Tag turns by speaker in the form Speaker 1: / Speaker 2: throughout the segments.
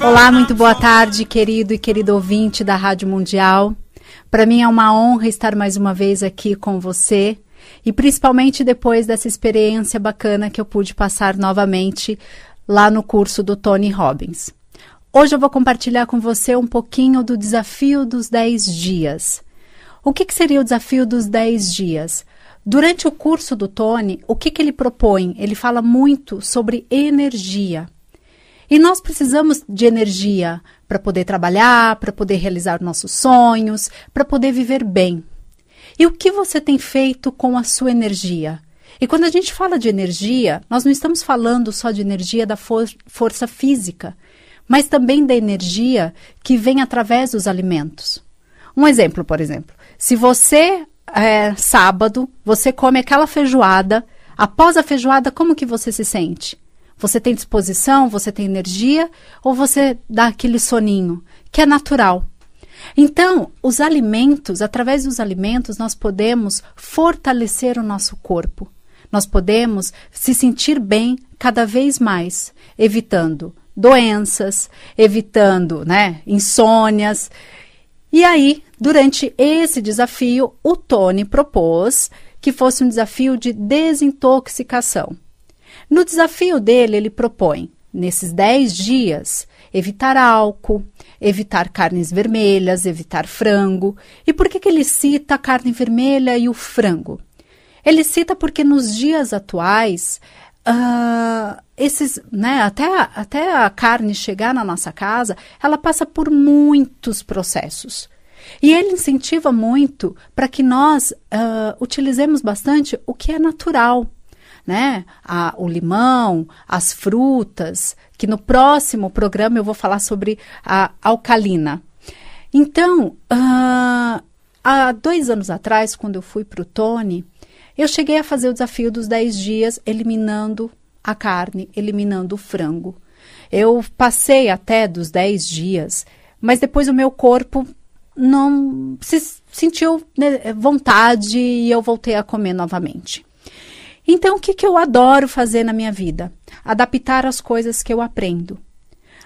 Speaker 1: Olá, muito boa tarde, querido e querido ouvinte da Rádio Mundial. Para mim é uma honra estar mais uma vez aqui com você e principalmente depois dessa experiência bacana que eu pude passar novamente lá no curso do Tony Robbins. Hoje eu vou compartilhar com você um pouquinho do desafio dos 10 dias. O que, que seria o desafio dos 10 dias? Durante o curso do Tony, o que, que ele propõe? Ele fala muito sobre energia. E nós precisamos de energia para poder trabalhar, para poder realizar nossos sonhos, para poder viver bem. E o que você tem feito com a sua energia? E quando a gente fala de energia, nós não estamos falando só de energia da for força física, mas também da energia que vem através dos alimentos. Um exemplo, por exemplo, se você é, sábado, você come aquela feijoada, após a feijoada, como que você se sente? Você tem disposição, você tem energia ou você dá aquele soninho, que é natural. Então, os alimentos, através dos alimentos, nós podemos fortalecer o nosso corpo. Nós podemos se sentir bem cada vez mais, evitando doenças, evitando, né, insônias. E aí, durante esse desafio, o Tony propôs que fosse um desafio de desintoxicação. No desafio dele, ele propõe, nesses 10 dias, evitar álcool, evitar carnes vermelhas, evitar frango. E por que, que ele cita a carne vermelha e o frango? Ele cita porque nos dias atuais, uh, esses, né, até, até a carne chegar na nossa casa, ela passa por muitos processos. E ele incentiva muito para que nós uh, utilizemos bastante o que é natural, né? A, o limão, as frutas, que no próximo programa eu vou falar sobre a alcalina. Então, uh, há dois anos atrás, quando eu fui para o Tony, eu cheguei a fazer o desafio dos 10 dias eliminando a carne, eliminando o frango. Eu passei até dos 10 dias, mas depois o meu corpo não se sentiu né, vontade e eu voltei a comer novamente. Então, o que, que eu adoro fazer na minha vida? Adaptar as coisas que eu aprendo.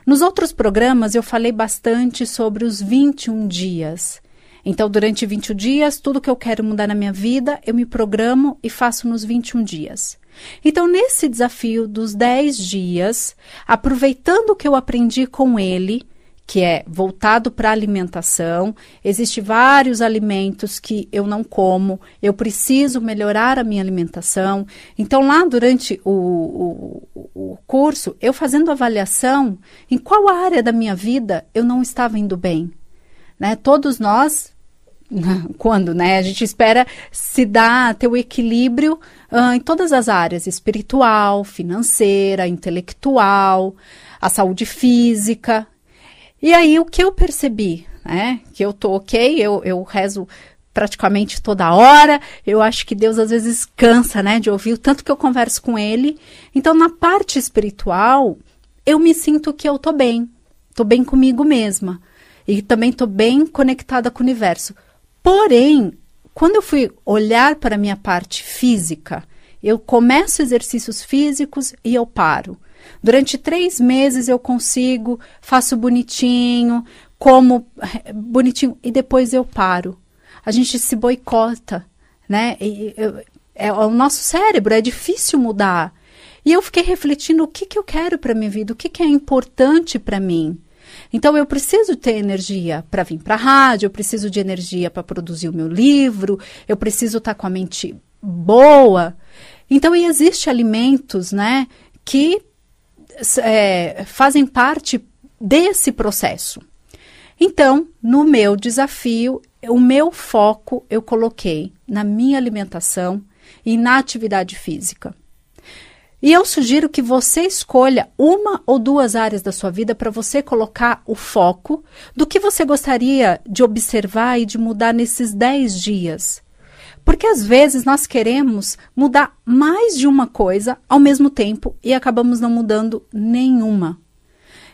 Speaker 1: Nos outros programas, eu falei bastante sobre os 21 dias. Então, durante 21 dias, tudo que eu quero mudar na minha vida, eu me programo e faço nos 21 dias. Então, nesse desafio dos 10 dias, aproveitando o que eu aprendi com ele, que é voltado para alimentação. Existem vários alimentos que eu não como, eu preciso melhorar a minha alimentação. Então, lá durante o, o, o curso, eu fazendo avaliação em qual área da minha vida eu não estava indo bem. Né? Todos nós, quando né, a gente espera se dar, ter o equilíbrio uh, em todas as áreas, espiritual, financeira, intelectual, a saúde física, e aí o que eu percebi, né? Que eu tô ok, eu, eu rezo praticamente toda hora. Eu acho que Deus às vezes cansa, né, de ouvir o tanto que eu converso com ele. Então, na parte espiritual, eu me sinto que eu tô bem. Tô bem comigo mesma. E também tô bem conectada com o universo. Porém, quando eu fui olhar para a minha parte física, eu começo exercícios físicos e eu paro. Durante três meses eu consigo, faço bonitinho, como bonitinho e depois eu paro. A gente se boicota, né? E, eu, é, o nosso cérebro, é difícil mudar. E eu fiquei refletindo o que, que eu quero para minha vida, o que, que é importante para mim. Então eu preciso ter energia para vir para a rádio, eu preciso de energia para produzir o meu livro, eu preciso estar tá com a mente boa. Então existem alimentos, né, que é, fazem parte desse processo. Então, no meu desafio, o meu foco eu coloquei na minha alimentação e na atividade física. E eu sugiro que você escolha uma ou duas áreas da sua vida para você colocar o foco do que você gostaria de observar e de mudar nesses 10 dias. Porque às vezes nós queremos mudar mais de uma coisa ao mesmo tempo e acabamos não mudando nenhuma.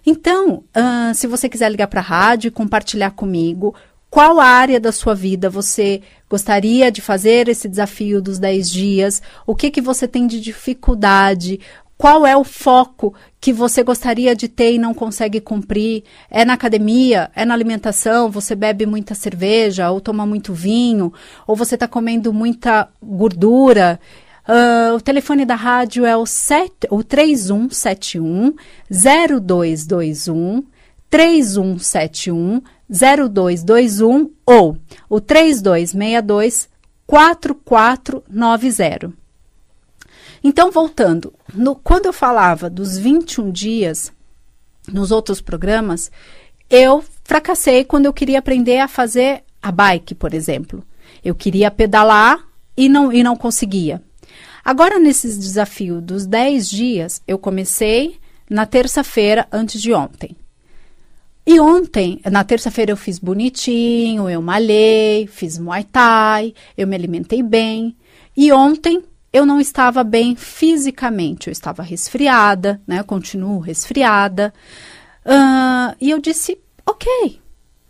Speaker 1: Então, uh, se você quiser ligar para a rádio e compartilhar comigo qual área da sua vida você gostaria de fazer esse desafio dos 10 dias, o que, que você tem de dificuldade, qual é o foco que você gostaria de ter e não consegue cumprir? É na academia? É na alimentação? Você bebe muita cerveja ou toma muito vinho? Ou você está comendo muita gordura? Uh, o telefone da rádio é o, o 3171 0221 3171 0221 ou o 3262 4490. Então, voltando, no, quando eu falava dos 21 dias nos outros programas, eu fracassei quando eu queria aprender a fazer a bike, por exemplo. Eu queria pedalar e não, e não conseguia. Agora, nesses desafios dos 10 dias, eu comecei na terça-feira antes de ontem. E ontem, na terça-feira, eu fiz bonitinho, eu malhei, fiz muay thai, eu me alimentei bem. E ontem eu não estava bem fisicamente, eu estava resfriada, né? Eu continuo resfriada. Uh, e eu disse, ok,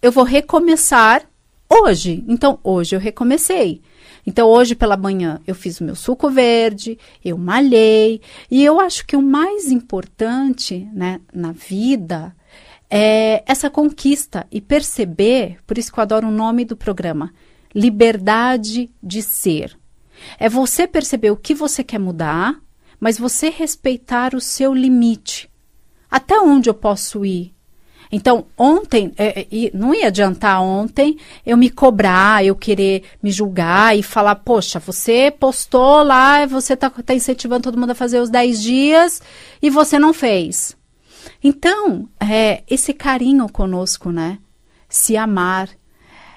Speaker 1: eu vou recomeçar hoje. Então, hoje eu recomecei. Então, hoje pela manhã eu fiz o meu suco verde, eu malhei, e eu acho que o mais importante né, na vida é essa conquista e perceber, por isso que eu adoro o nome do programa, liberdade de ser. É você perceber o que você quer mudar, mas você respeitar o seu limite. Até onde eu posso ir? Então, ontem, é, é, não ia adiantar ontem eu me cobrar, eu querer me julgar e falar, poxa, você postou lá, você está tá incentivando todo mundo a fazer os 10 dias e você não fez. Então, é, esse carinho conosco, né? Se amar,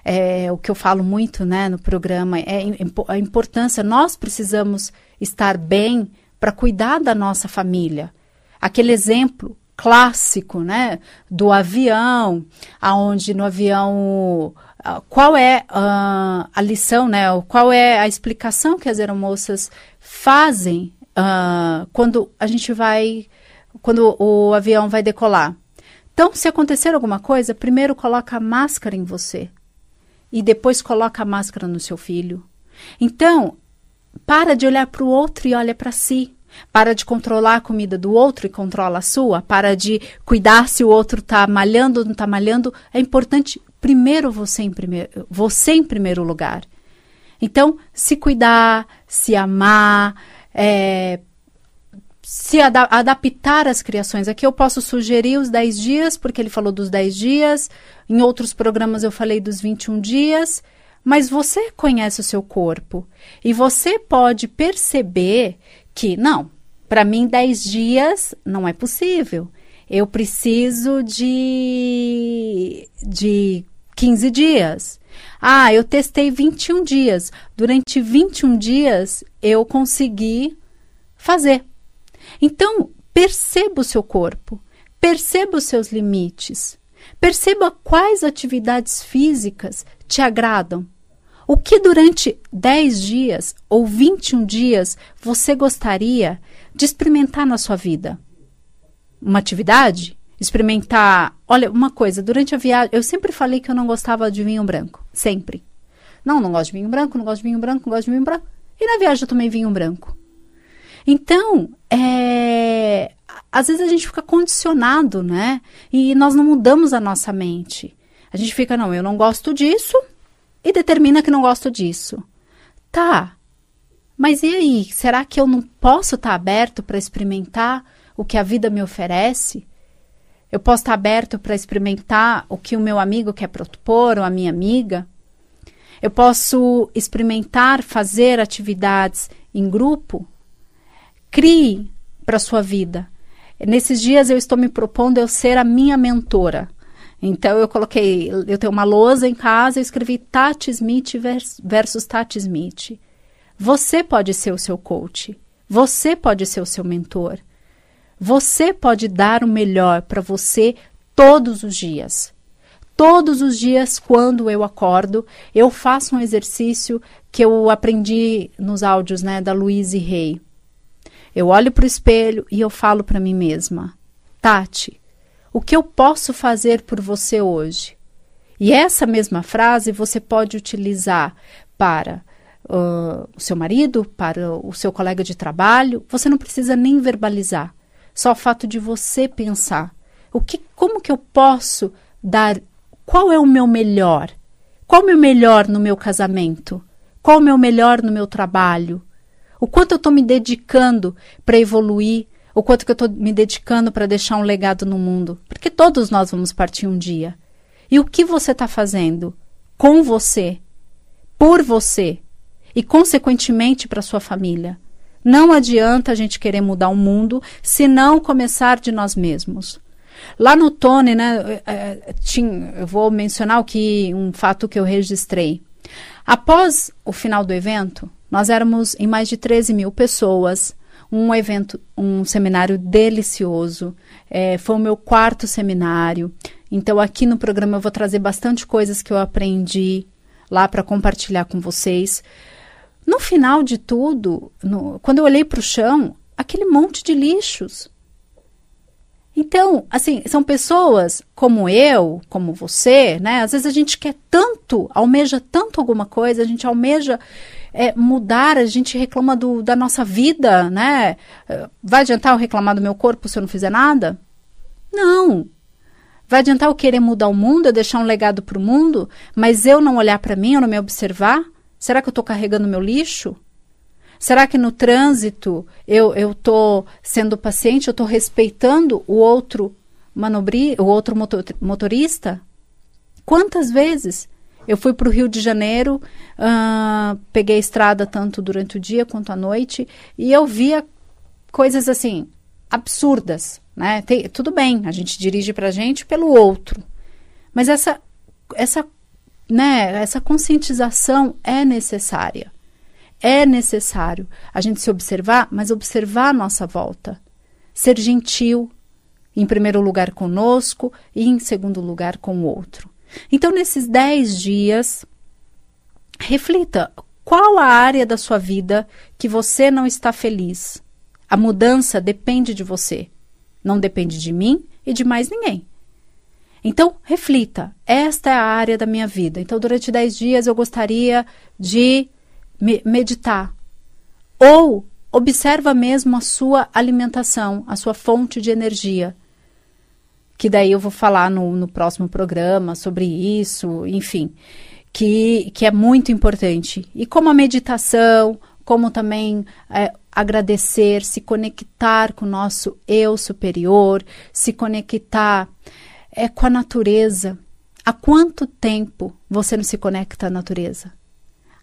Speaker 1: é, o que eu falo muito né, no programa, é a importância, nós precisamos estar bem para cuidar da nossa família. Aquele exemplo clássico, né, do avião, aonde no avião qual é uh, a lição, né, qual é a explicação que as aeromoças fazem uh, quando a gente vai, quando o avião vai decolar. Então, se acontecer alguma coisa, primeiro coloca a máscara em você e depois coloca a máscara no seu filho. Então, para de olhar para o outro e olha para si. Para de controlar a comida do outro e controla a sua. Para de cuidar se o outro está malhando ou não está malhando. É importante, primeiro você em primeiro, você em primeiro lugar. Então, se cuidar, se amar, é, se ada adaptar às criações. Aqui eu posso sugerir os 10 dias, porque ele falou dos 10 dias. Em outros programas eu falei dos 21 dias. Mas você conhece o seu corpo e você pode perceber que, não, para mim 10 dias não é possível. Eu preciso de, de 15 dias. Ah, eu testei 21 dias. Durante 21 dias eu consegui fazer. Então, perceba o seu corpo, perceba os seus limites, perceba quais atividades físicas te agradam. O que durante 10 dias ou 21 dias você gostaria de experimentar na sua vida? Uma atividade? Experimentar. Olha, uma coisa, durante a viagem, eu sempre falei que eu não gostava de vinho branco. Sempre. Não, não gosto de vinho branco, não gosto de vinho branco, não gosto de vinho branco. E na viagem eu tomei vinho branco. Então, é, às vezes a gente fica condicionado, né? E nós não mudamos a nossa mente. A gente fica, não, eu não gosto disso, e determina que não gosto disso. Tá. Mas e aí? Será que eu não posso estar tá aberto para experimentar o que a vida me oferece? Eu posso estar tá aberto para experimentar o que o meu amigo quer propor ou a minha amiga? Eu posso experimentar fazer atividades em grupo? Crie para sua vida. Nesses dias eu estou me propondo eu ser a minha mentora. Então eu coloquei, eu tenho uma lousa em casa, eu escrevi Tati Smith versus Tati Smith. Você pode ser o seu coach. Você pode ser o seu mentor. Você pode dar o melhor para você todos os dias. Todos os dias, quando eu acordo, eu faço um exercício que eu aprendi nos áudios né, da Louise Rey. Eu olho para o espelho e eu falo para mim mesma: Tati, o que eu posso fazer por você hoje? E essa mesma frase você pode utilizar para uh, o seu marido, para o seu colega de trabalho. Você não precisa nem verbalizar. Só o fato de você pensar. O que, como que eu posso dar? Qual é o meu melhor? Qual o meu melhor no meu casamento? Qual o meu melhor no meu trabalho? O quanto eu estou me dedicando para evoluir? O quanto que eu estou me dedicando para deixar um legado no mundo? Porque todos nós vamos partir um dia. E o que você está fazendo com você, por você e, consequentemente, para sua família? Não adianta a gente querer mudar o mundo se não começar de nós mesmos. Lá no Tony, né, é, é, tinha, eu vou mencionar que um fato que eu registrei. Após o final do evento, nós éramos em mais de 13 mil pessoas, um evento, um seminário delicioso. É, foi o meu quarto seminário. Então, aqui no programa eu vou trazer bastante coisas que eu aprendi lá para compartilhar com vocês. No final de tudo, no, quando eu olhei para o chão, aquele monte de lixos. Então, assim, são pessoas como eu, como você, né? Às vezes a gente quer tanto, almeja tanto alguma coisa, a gente almeja é, mudar, a gente reclama do, da nossa vida, né? Vai adiantar eu reclamar do meu corpo se eu não fizer nada? Não. Vai adiantar eu querer mudar o mundo, eu deixar um legado para o mundo, mas eu não olhar para mim, eu não me observar? Será que eu estou carregando meu lixo? Será que no trânsito eu estou sendo paciente, eu estou respeitando o outro manobri, o outro motor, motorista? Quantas vezes eu fui para o Rio de Janeiro, uh, peguei a estrada tanto durante o dia quanto à noite e eu via coisas assim absurdas, né? Tem, tudo bem, a gente dirige para a gente pelo outro, mas essa essa né, essa conscientização é necessária é necessário a gente se observar, mas observar a nossa volta. Ser gentil, em primeiro lugar conosco e em segundo lugar com o outro. Então, nesses dez dias, reflita qual a área da sua vida que você não está feliz. A mudança depende de você, não depende de mim e de mais ninguém. Então, reflita: esta é a área da minha vida. Então, durante dez dias, eu gostaria de meditar. Ou observa mesmo a sua alimentação, a sua fonte de energia. Que daí eu vou falar no, no próximo programa sobre isso, enfim, que, que é muito importante. E como a meditação, como também é, agradecer, se conectar com o nosso eu superior, se conectar é, com a natureza. Há quanto tempo você não se conecta à natureza?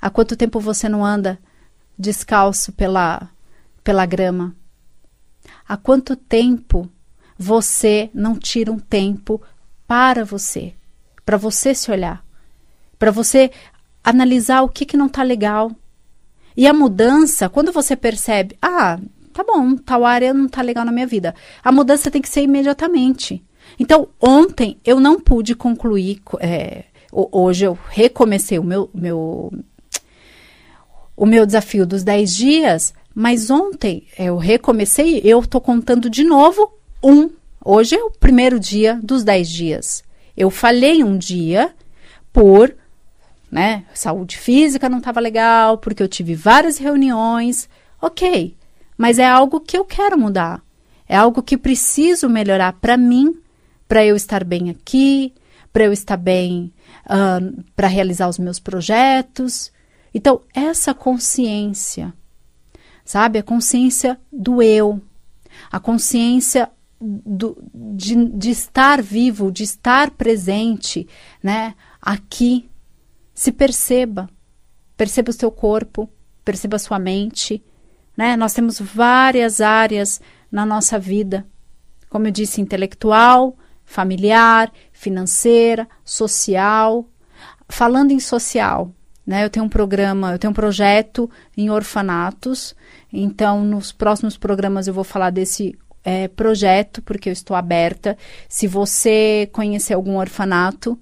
Speaker 1: Há quanto tempo você não anda descalço pela, pela grama? Há quanto tempo você não tira um tempo para você, para você se olhar, para você analisar o que, que não está legal? E a mudança, quando você percebe, ah, tá bom, tal área não está legal na minha vida, a mudança tem que ser imediatamente. Então, ontem eu não pude concluir, é, hoje eu recomecei o meu, meu o meu desafio dos 10 dias, mas ontem eu recomecei, eu estou contando de novo um. Hoje é o primeiro dia dos 10 dias. Eu falhei um dia por, né, saúde física não estava legal, porque eu tive várias reuniões. Ok, mas é algo que eu quero mudar. É algo que preciso melhorar para mim, para eu estar bem aqui, para eu estar bem uh, para realizar os meus projetos. Então, essa consciência, sabe? A consciência do eu, a consciência do, de, de estar vivo, de estar presente, né? Aqui. Se perceba. Perceba o seu corpo, perceba a sua mente, né? Nós temos várias áreas na nossa vida. Como eu disse, intelectual, familiar, financeira, social. Falando em social, né? Eu tenho um programa, eu tenho um projeto em orfanatos, então nos próximos programas eu vou falar desse é, projeto, porque eu estou aberta. Se você conhecer algum orfanato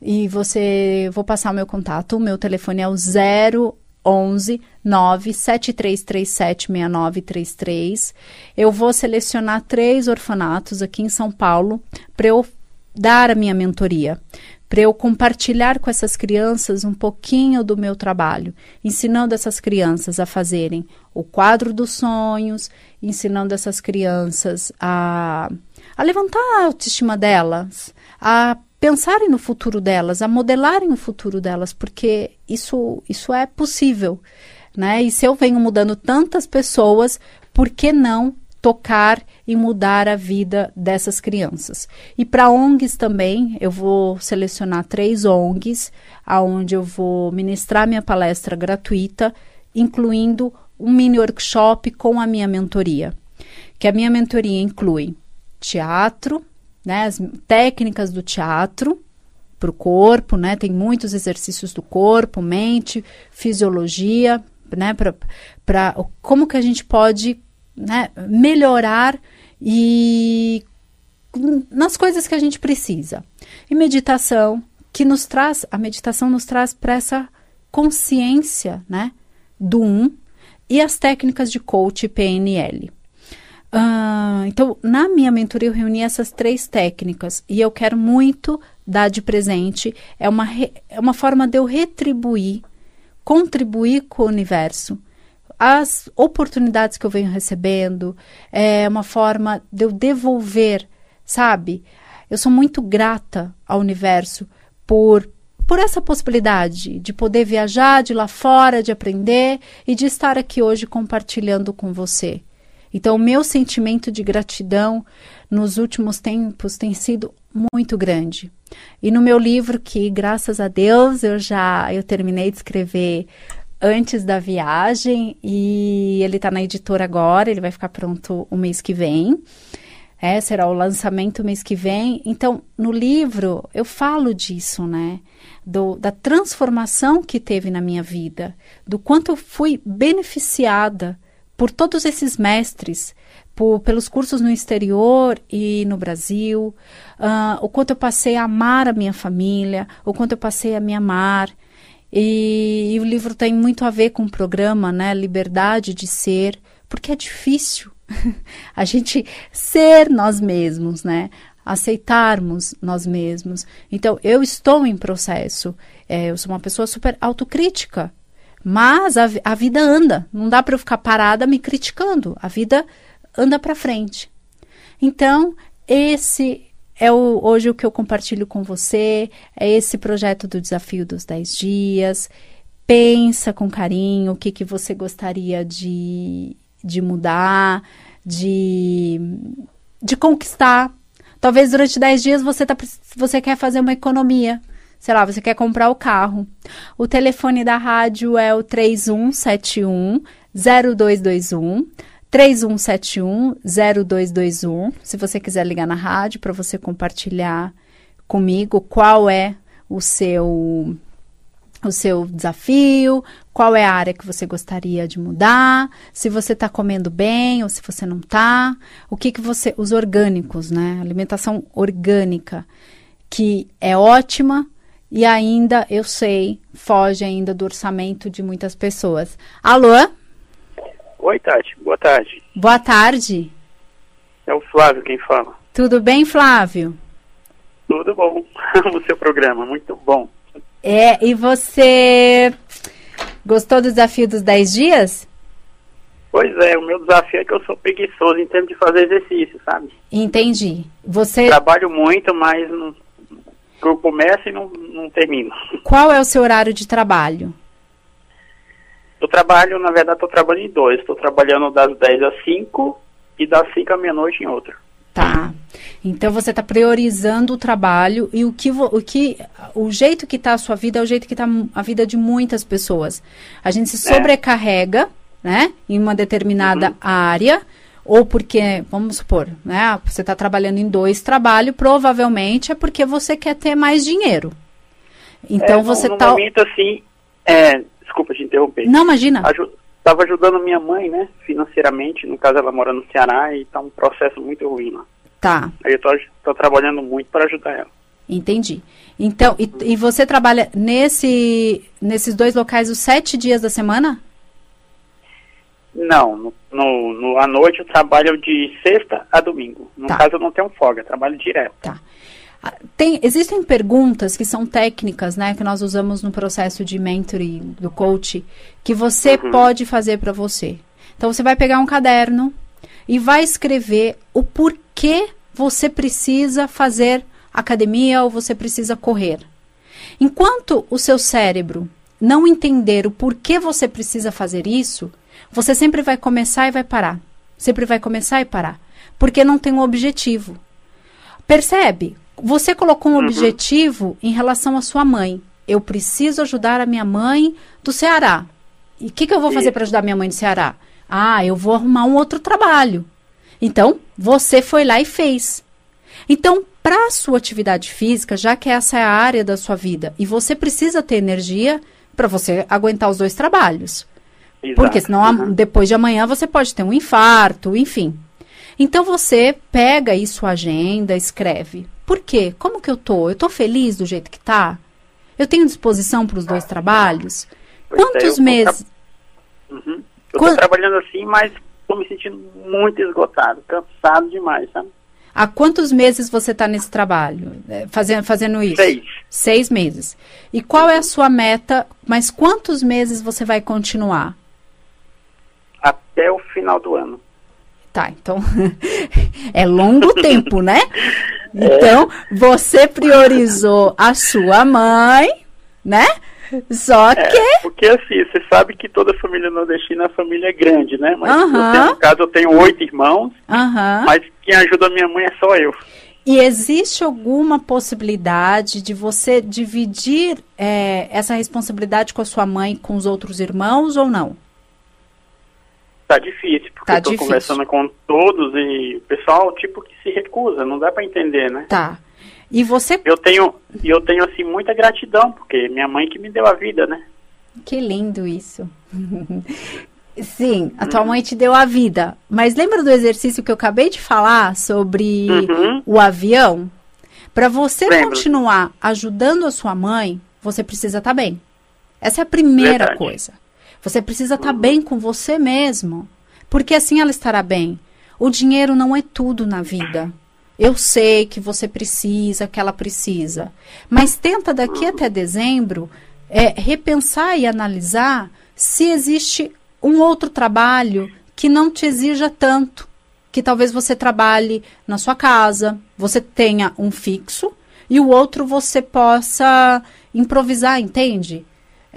Speaker 1: e você. Vou passar o meu contato, o meu telefone é o 0 11 973376933. Eu vou selecionar três orfanatos aqui em São Paulo para eu dar a minha mentoria, para eu compartilhar com essas crianças um pouquinho do meu trabalho, ensinando essas crianças a fazerem o quadro dos sonhos, ensinando essas crianças a, a levantar a autoestima delas, a pensarem no futuro delas, a modelarem o futuro delas, porque isso, isso é possível. Né? E se eu venho mudando tantas pessoas, por que não tocar e mudar a vida dessas crianças? E para ONGs também, eu vou selecionar três ONGs, aonde eu vou ministrar minha palestra gratuita, incluindo um mini workshop com a minha mentoria. Que a minha mentoria inclui teatro, né, as técnicas do teatro para o corpo, né, tem muitos exercícios do corpo, mente, fisiologia, né, para como que a gente pode né, melhorar e nas coisas que a gente precisa. E meditação, que nos traz, a meditação nos traz para essa consciência, né, do um e as técnicas de coach PNL. Uh, então, na minha mentoria, eu reuni essas três técnicas e eu quero muito dar de presente. É uma, é uma forma de eu retribuir, contribuir com o universo. As oportunidades que eu venho recebendo, é uma forma de eu devolver, sabe? Eu sou muito grata ao universo por por essa possibilidade de poder viajar de lá fora, de aprender e de estar aqui hoje compartilhando com você. Então, o meu sentimento de gratidão nos últimos tempos tem sido muito grande. E no meu livro, que graças a Deus eu já eu terminei de escrever antes da viagem e ele está na editora agora, ele vai ficar pronto o mês que vem. É, será o lançamento mês que vem. Então, no livro eu falo disso, né? Do, da transformação que teve na minha vida, do quanto eu fui beneficiada por todos esses mestres, por, pelos cursos no exterior e no Brasil, uh, o quanto eu passei a amar a minha família, o quanto eu passei a me amar. E, e o livro tem muito a ver com o programa, né? Liberdade de ser, porque é difícil a gente ser nós mesmos, né? Aceitarmos nós mesmos. Então, eu estou em processo. É, eu sou uma pessoa super autocrítica. Mas a, a vida anda, não dá para eu ficar parada me criticando. A vida anda para frente. Então, esse é o, hoje o que eu compartilho com você, é esse projeto do desafio dos 10 dias. Pensa com carinho o que, que você gostaria de, de mudar, de, de conquistar. Talvez durante 10 dias você, tá, você quer fazer uma economia sei lá, você quer comprar o carro. O telefone da rádio é o 3171 0221. 3171 0221. Se você quiser ligar na rádio para você compartilhar comigo qual é o seu o seu desafio, qual é a área que você gostaria de mudar, se você está comendo bem ou se você não está, o que que você, os orgânicos, né? Alimentação orgânica, que é ótima, e ainda, eu sei, foge ainda do orçamento de muitas pessoas. Alô?
Speaker 2: Oi, Tati. Boa tarde.
Speaker 1: Boa tarde.
Speaker 2: É o Flávio quem fala.
Speaker 1: Tudo bem, Flávio?
Speaker 2: Tudo bom. o seu programa, muito bom.
Speaker 1: É, e você gostou do desafio dos 10 dias?
Speaker 2: Pois é, o meu desafio é que eu sou preguiçoso em termos de fazer exercício, sabe?
Speaker 1: Entendi. Você
Speaker 2: trabalho muito, mas não, eu começo e não, não termino.
Speaker 1: Qual é o seu horário de trabalho?
Speaker 2: Eu trabalho, na verdade, estou trabalhando em dois. Estou trabalhando das 10 às 5 e das 5 à meia-noite em outra.
Speaker 1: Tá. Então você está priorizando o trabalho e o que, o que o jeito que está a sua vida é o jeito que está a vida de muitas pessoas. A gente se é. sobrecarrega, é. né, em uma determinada uhum. área ou porque, vamos supor, né, você está trabalhando em dois trabalhos, provavelmente é porque você quer ter mais dinheiro. Então
Speaker 2: é,
Speaker 1: você
Speaker 2: está. No momento assim, é, desculpa te interromper.
Speaker 1: Não, imagina.
Speaker 2: Estava ajudando minha mãe, né, financeiramente, no caso ela mora no Ceará e está um processo muito ruim lá.
Speaker 1: Tá.
Speaker 2: Aí eu tô trabalhando muito para ajudar ela.
Speaker 1: Entendi. Então, e, e você trabalha nesse, nesses dois locais os sete dias da semana?
Speaker 2: Não, no, no, no, à noite eu trabalho de sexta a domingo. No
Speaker 1: Tá.
Speaker 2: caso eu não tenho folga, trabalho direto.
Speaker 1: Tá. Ah, Tem, existem perguntas que são técnicas, né, que nós usamos no processo de mentoring do coach, que você
Speaker 2: Uhum.
Speaker 1: pode fazer para você. Então você vai pegar um caderno e vai escrever o porquê você precisa fazer academia ou você precisa correr. Enquanto o seu cérebro não entender o porquê você precisa fazer isso, você sempre vai começar e vai parar. Sempre vai começar e parar. Porque não tem um objetivo. Percebe? Você colocou um objetivo em relação à sua mãe. Eu preciso ajudar a minha mãe do Ceará. E o que, que eu vou fazer para ajudar minha mãe do Ceará? Ah, eu vou arrumar um outro trabalho. Então, você foi lá e fez. Então, para a sua atividade física, já que essa é a área da sua vida, e você precisa ter energia para você aguentar os dois trabalhos.
Speaker 2: Exato.
Speaker 1: Porque senão
Speaker 2: Uhum.
Speaker 1: depois de amanhã você pode ter um infarto, enfim. Então você pega aí sua agenda, escreve. Por quê? Como que eu tô? Eu tô feliz do jeito que tá? Eu tenho disposição para os dois trabalhos?
Speaker 2: Pois é,
Speaker 1: Quantos meses?
Speaker 2: Uhum. Eu tô trabalhando assim, mas tô me sentindo muito esgotado, cansado demais, sabe?
Speaker 1: Há quantos meses você está nesse trabalho, eh, fazendo, fazendo isso?
Speaker 2: Seis.
Speaker 1: Seis meses. E qual é a sua meta? Mas quantos meses você vai continuar?
Speaker 2: Até o final do ano.
Speaker 1: Tá, então é longo tempo, né?
Speaker 2: É.
Speaker 1: Então, você priorizou a sua mãe, né? Só que.
Speaker 2: É, porque assim, você sabe que toda família nordestina é família grande, né? Mas eu tenho, no caso eu tenho oito irmãos,
Speaker 1: Aham.
Speaker 2: mas quem ajuda a minha mãe é só eu.
Speaker 1: E existe alguma possibilidade de você dividir é, essa responsabilidade com a sua mãe com os outros irmãos ou não?
Speaker 2: Tá difícil, porque
Speaker 1: Tá
Speaker 2: eu tô
Speaker 1: difícil.
Speaker 2: conversando com todos e o pessoal, tipo, que se recusa, não dá pra entender, né?
Speaker 1: Tá. E você.
Speaker 2: Eu tenho, eu tenho, assim, muita gratidão, porque minha mãe que me deu a vida, né?
Speaker 1: Que lindo isso. Sim, a tua mãe te deu a vida. Mas lembra do exercício que eu acabei de falar sobre
Speaker 2: Uhum.
Speaker 1: o avião? Para você
Speaker 2: Lembro.
Speaker 1: continuar ajudando a sua mãe, você precisa estar bem. Essa é a primeira
Speaker 2: Verdade.
Speaker 1: coisa. Você precisa estar bem com você mesmo. Porque assim ela estará bem. O dinheiro não é tudo na vida. Eu sei que você precisa, que ela precisa. Mas tenta daqui até dezembro é, repensar e analisar se existe um outro trabalho que não te exija tanto. Que talvez você trabalhe na sua casa, você tenha um fixo e o outro você possa improvisar, entende?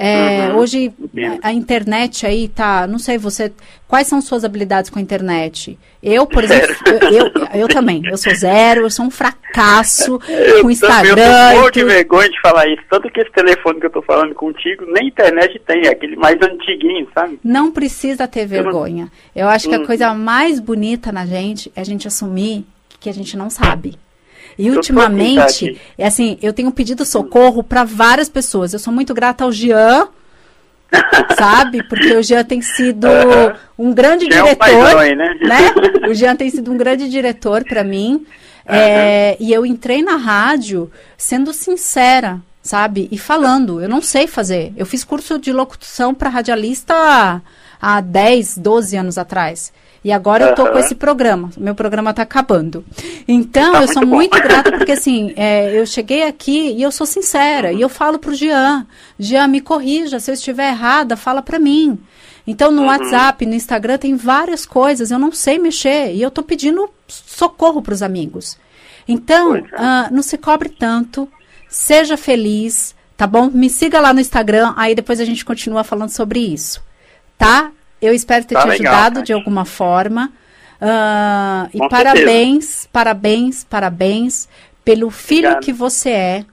Speaker 1: É,
Speaker 2: Uhum,
Speaker 1: hoje
Speaker 2: entendo.
Speaker 1: a, internet aí tá, não sei você, quais são suas habilidades com a internet? Eu, por exemplo, eu, eu, eu também, eu sou zero, eu sou um fracasso com
Speaker 2: Eu também,
Speaker 1: Instagram.
Speaker 2: eu tô de vergonha de falar isso. Tanto que esse telefone que eu tô falando contigo, nem internet tem, é aquele mais antiguinho, sabe?
Speaker 1: Não precisa ter vergonha. Eu acho que a
Speaker 2: Uhum.
Speaker 1: coisa mais bonita na gente é a gente assumir que a gente não sabe. E ultimamente, é assim, eu tenho pedido socorro para várias pessoas. Eu sou muito grata ao Jean, sabe? Porque o Jean tem sido um grande
Speaker 2: Já é um
Speaker 1: diretor,
Speaker 2: paizão aí, né?
Speaker 1: O Jean tem sido um grande diretor para mim. É, e eu entrei na rádio sendo sincera, sabe? E falando, eu não sei fazer. Eu fiz curso de locução para radialista há 10, 12 anos atrás. E agora eu tô com esse programa. Meu programa tá acabando. Então,
Speaker 2: Tá
Speaker 1: eu sou
Speaker 2: muito
Speaker 1: muito grata porque assim, é, eu cheguei aqui e eu sou sincera. E eu falo pro Jean, Jean, me corrija, se eu estiver errada, fala pra mim. Então,
Speaker 2: Uhum.
Speaker 1: no WhatsApp, no Instagram, tem várias coisas, eu não sei mexer. E eu tô pedindo socorro pros amigos. Então, ah, não se cobre tanto, seja feliz, tá bom? Me siga lá no Instagram, aí depois a gente continua falando sobre isso, tá? Eu espero ter
Speaker 2: Tá
Speaker 1: te
Speaker 2: legal,
Speaker 1: ajudado
Speaker 2: Tati.
Speaker 1: de alguma forma. Ah, e parabéns, parabéns, parabéns pelo filho
Speaker 2: Obrigado.
Speaker 1: que você é.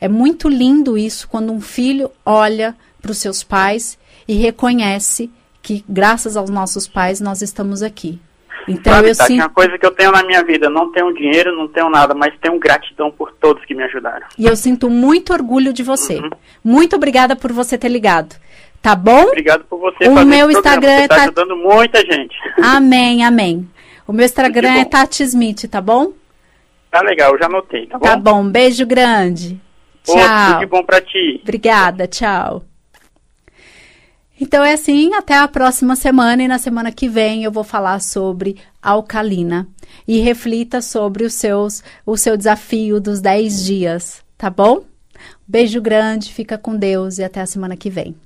Speaker 1: É muito lindo isso quando um filho olha para os seus pais e reconhece que, graças aos nossos pais, nós estamos aqui. Então
Speaker 2: Sabe,
Speaker 1: eu
Speaker 2: Tati,
Speaker 1: sinto.
Speaker 2: uma coisa que eu tenho na minha vida, não tenho dinheiro, não tenho nada, mas tenho gratidão por todos que me ajudaram.
Speaker 1: E eu sinto muito orgulho de você.
Speaker 2: Uhum.
Speaker 1: Muito obrigada por você ter ligado. Tá bom?
Speaker 2: Obrigado por você
Speaker 1: O
Speaker 2: fazer
Speaker 1: meu Instagram
Speaker 2: você tá
Speaker 1: tá-
Speaker 2: ajudando muita gente.
Speaker 1: Amém, amém. O meu Instagram é. Tati Smith, tá bom?
Speaker 2: Tá legal, já anotei, tá bom?
Speaker 1: Tá bom, beijo grande.
Speaker 2: Outro,
Speaker 1: Tchau.
Speaker 2: tudo de bom pra ti.
Speaker 1: Obrigada, tchau. Então é assim, até a próxima semana e na semana que vem eu vou falar sobre alcalina e reflita sobre os seus o seu desafio dos 10 dias, tá bom? Beijo grande, fica com Deus e até a semana que vem.